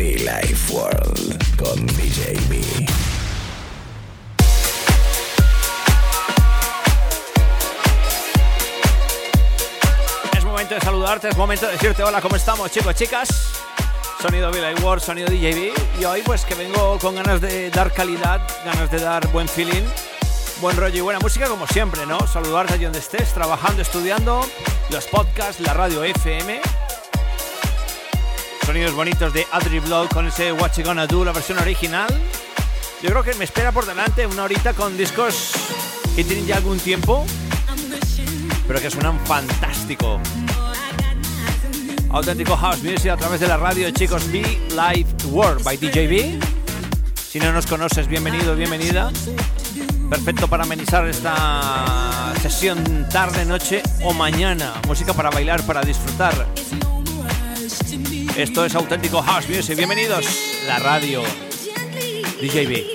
Be Life World con DJ B. Es momento de saludarte, es momento de decirte hola, ¿cómo estamos chicos, chicas? Sonido Billy Ward, sonido DJB y hoy pues que vengo con ganas de dar calidad, ganas de dar buen feeling, buen rollo y buena música como siempre, ¿no? Saludarte allí donde estés, trabajando, estudiando, los podcasts, la radio FM, sonidos bonitos de Adri Blog con ese What You Gonna Do, la versión original. Yo creo que me espera por delante una horita con discos que tienen ya algún tiempo, pero que suenan fantástico. Auténtico House Music a través de la radio, chicos. Be Live World by DJB. Si no nos conoces, bienvenido, bienvenida. Perfecto para amenizar esta sesión tarde, noche o mañana. Música para bailar, para disfrutar. Esto es Auténtico House Music. Bienvenidos, la radio. DJB.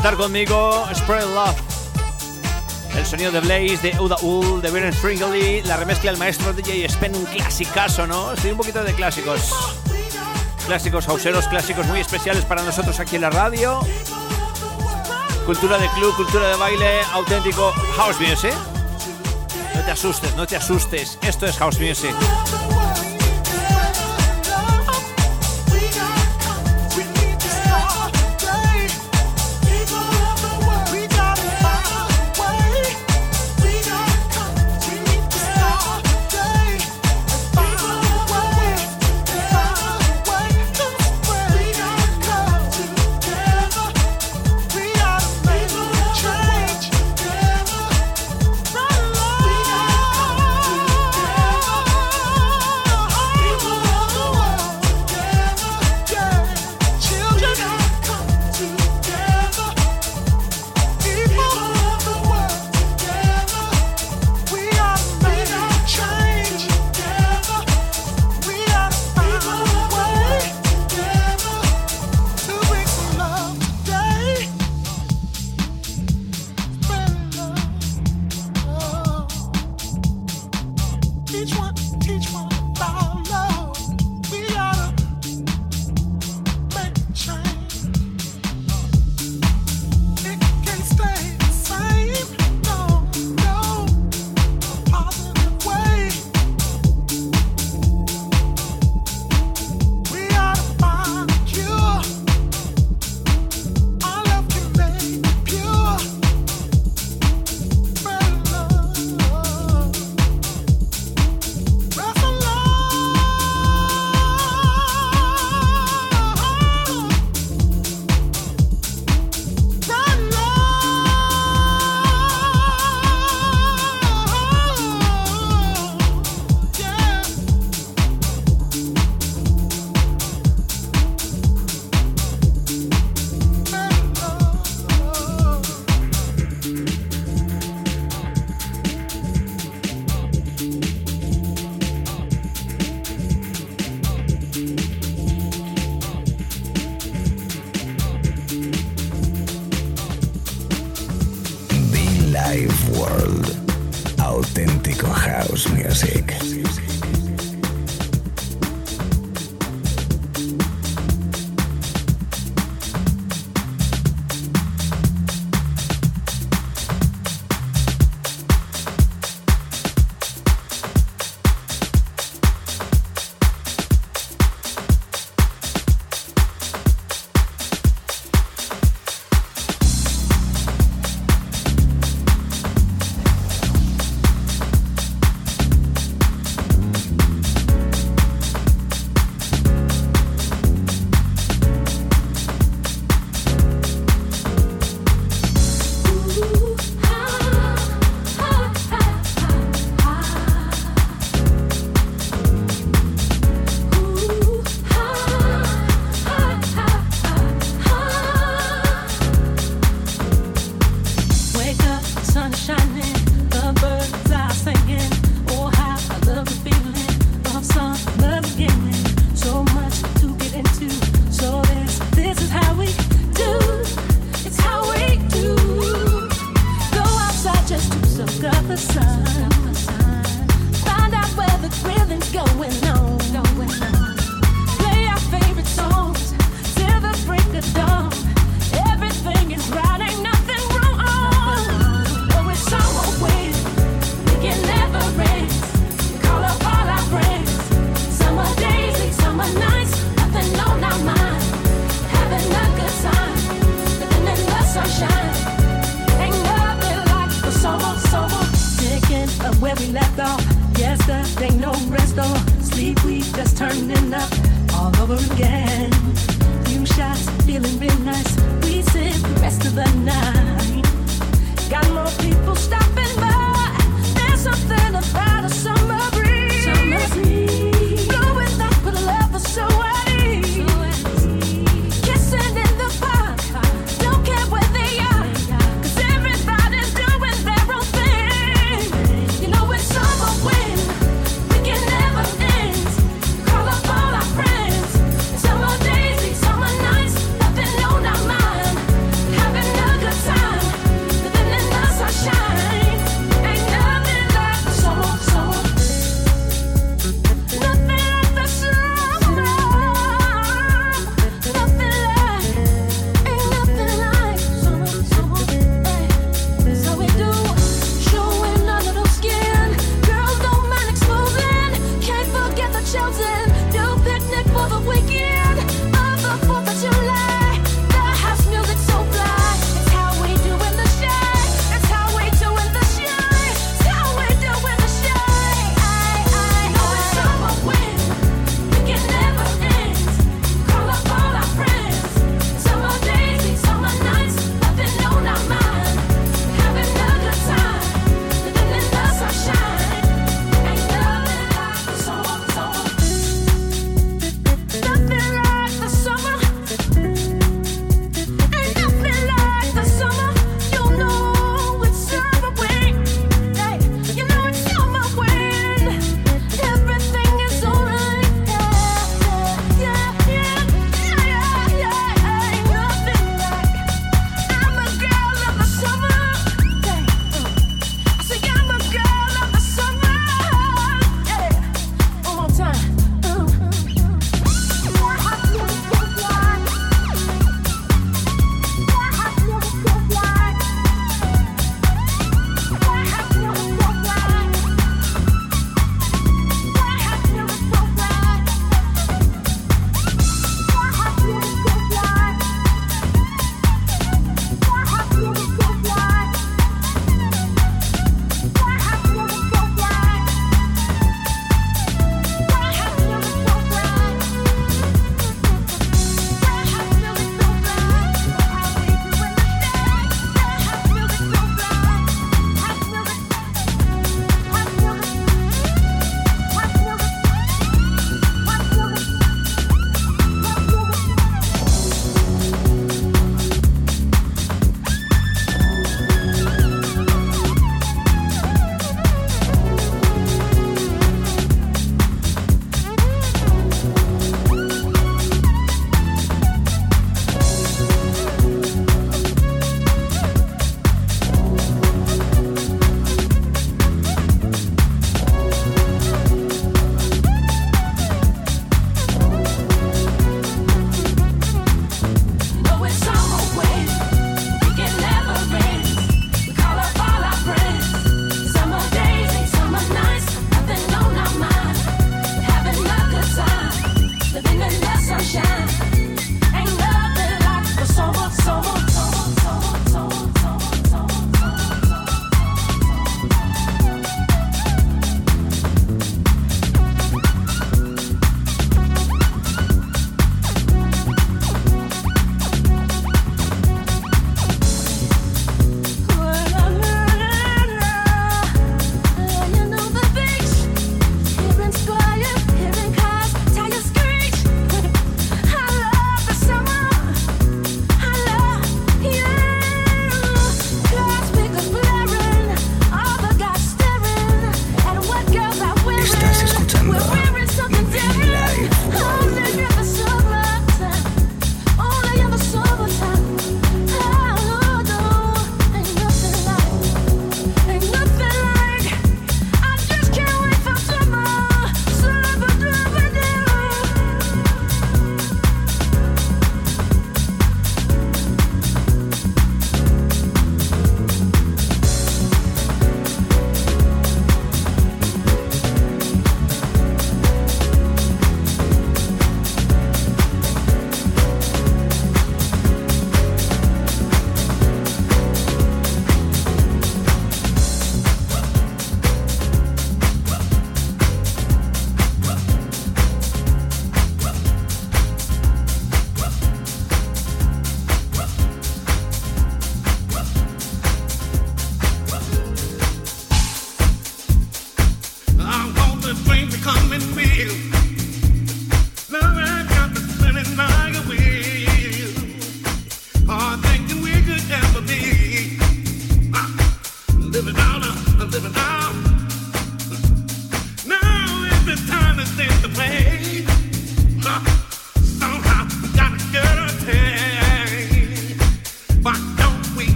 Conectar conmigo. Spread Love. El sonido de Blaze, de Uda Ul, de Beren Stringley, la remezcla del maestro DJ Spen, un clasicazo, ¿no? Estoy un poquito de clásicos. Clásicos hauseros, clásicos muy especiales para nosotros aquí en la radio. Cultura de club, cultura de baile, auténtico house music. No te asustes, no te asustes. Esto es house music.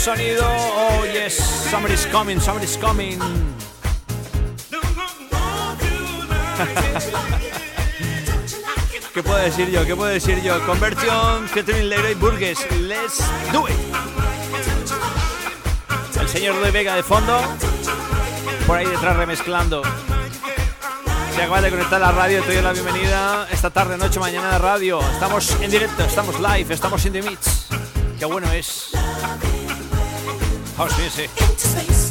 Sonido. Oh yes, somebody's coming, somebody's coming. ¿Qué puedo decir yo? ¿Qué puedo decir yo? Conversión Catherine Leroy Burgess. Let's do it. El señor de Vega de fondo. Por ahí detrás remezclando. Se acaba de conectar la radio, te doy la bienvenida esta tarde, noche, mañana de radio. Estamos en directo, estamos live, estamos in the mix. Qué bueno es. House music.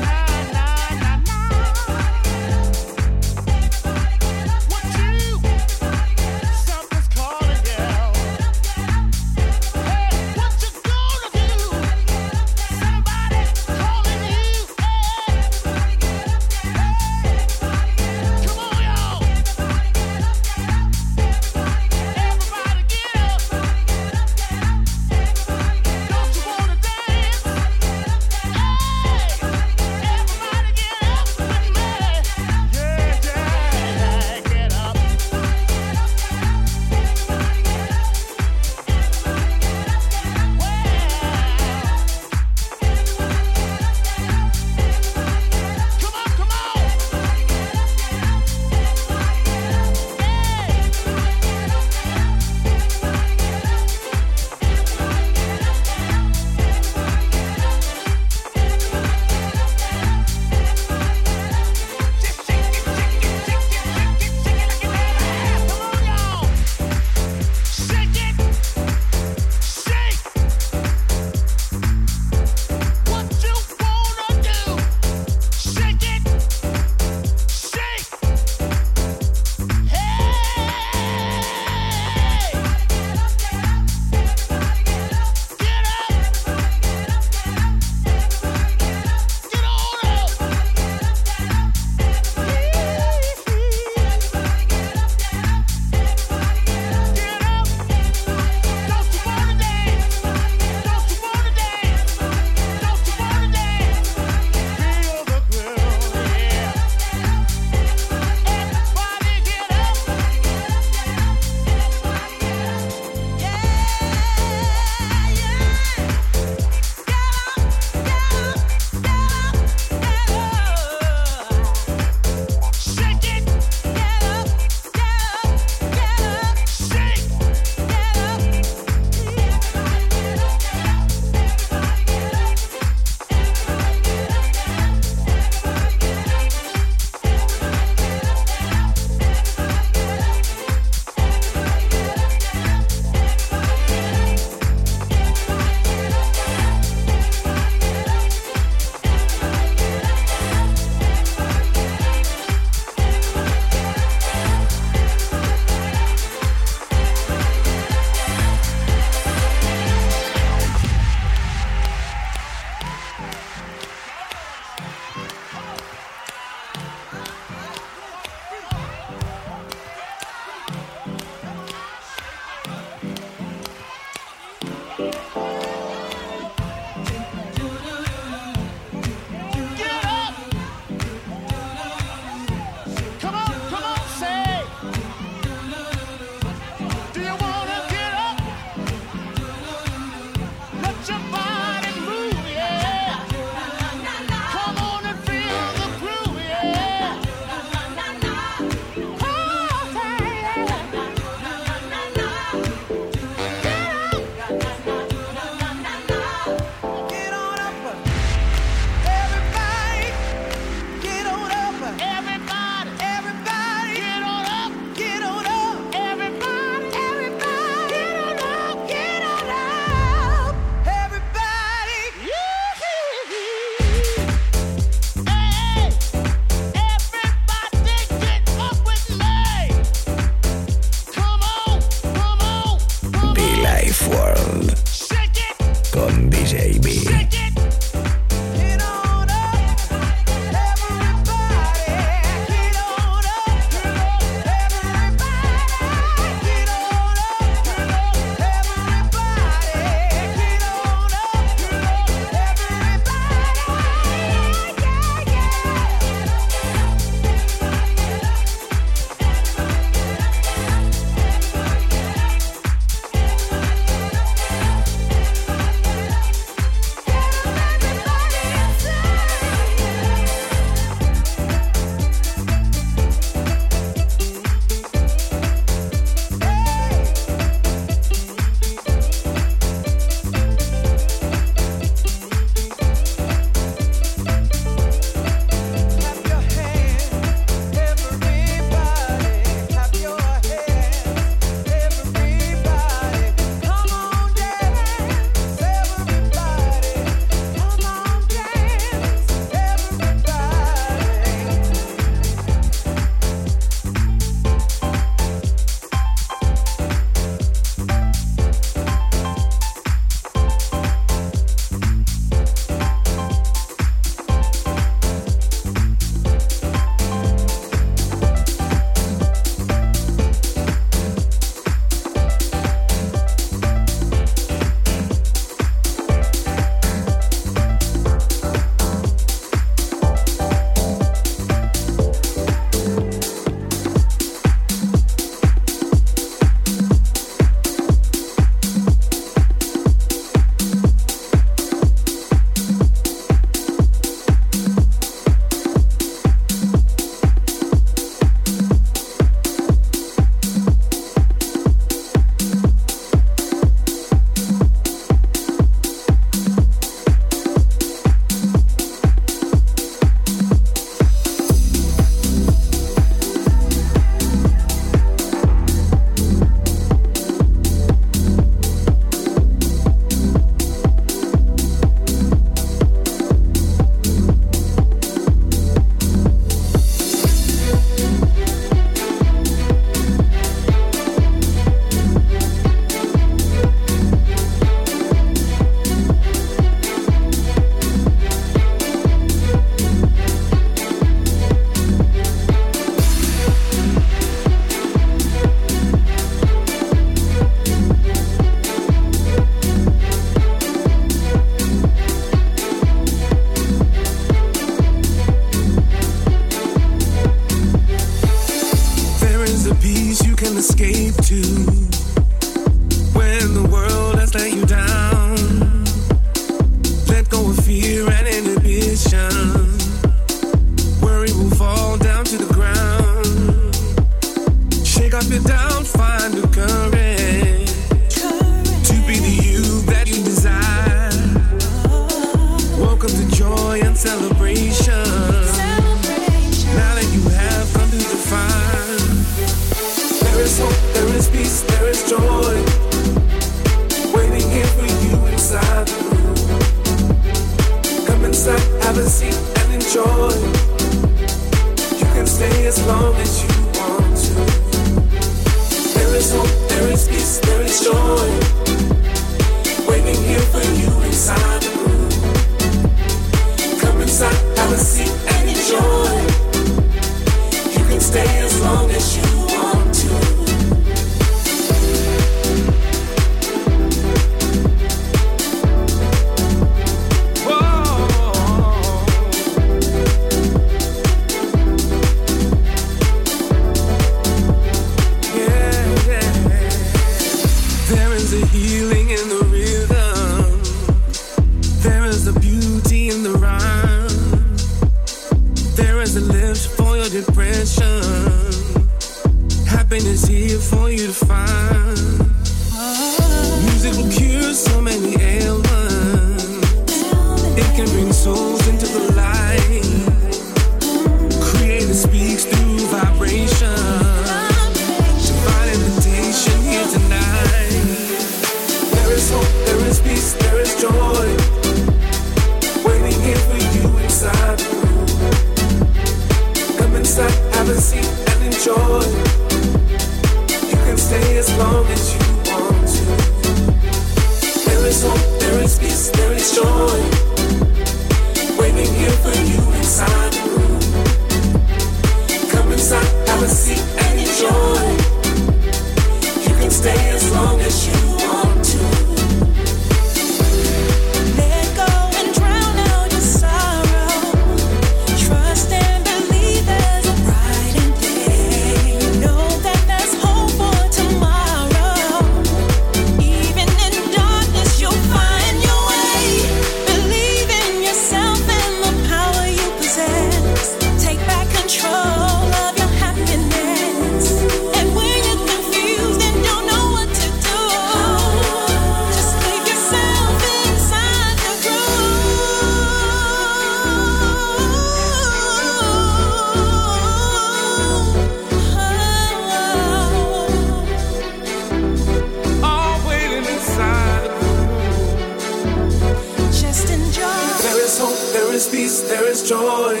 peace, there is joy.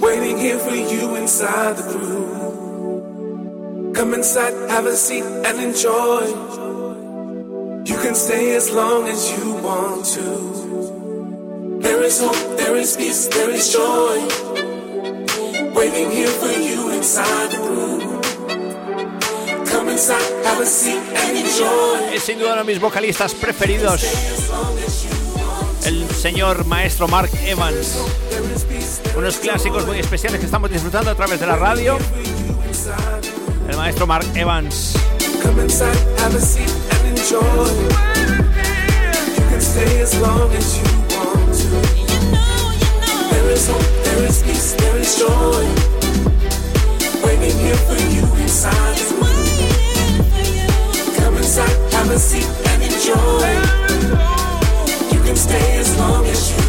Waiting here for you inside the groove. Come inside, have a seat, and enjoy. You can stay as long as you want to. There is hope, there is peace, there is joy. Waiting here for you inside the groove. Come inside, have a seat, and enjoy. Es sin duda uno de mis vocalistas preferidos. señor maestro Mark Evans. Unos clásicos muy especiales que estamos disfrutando a través de la radio. El maestro Mark Evans. Waiting here for you inside. It's waiting for you. Come inside, have a seat, and enjoy. can stay as long as you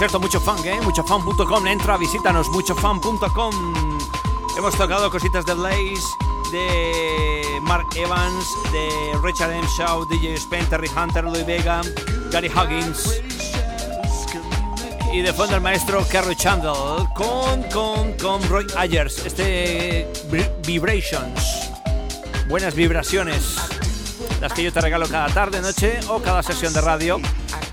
cierto, mucho funk, ¿eh? Muchofan.com. Entra, visítanos, muchofan.com. Hemos tocado cositas de Blaze, de Mark Evans, de Richard M. Shaw, DJ Spen, Terry Hunter, Louis Vega, Gary Huggins. Y de fondo el maestro Kerry Chandler con, con, con Roy Ayers. Este Vibrations. Buenas vibraciones. Las que yo te regalo cada tarde, noche o cada sesión de radio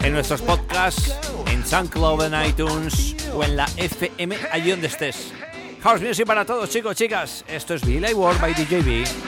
en nuestros podcasts SoundCloud, en iTunes o en la FM, allí donde estés. House Music para todos, chicos, chicas. Esto es Billy World by DJB.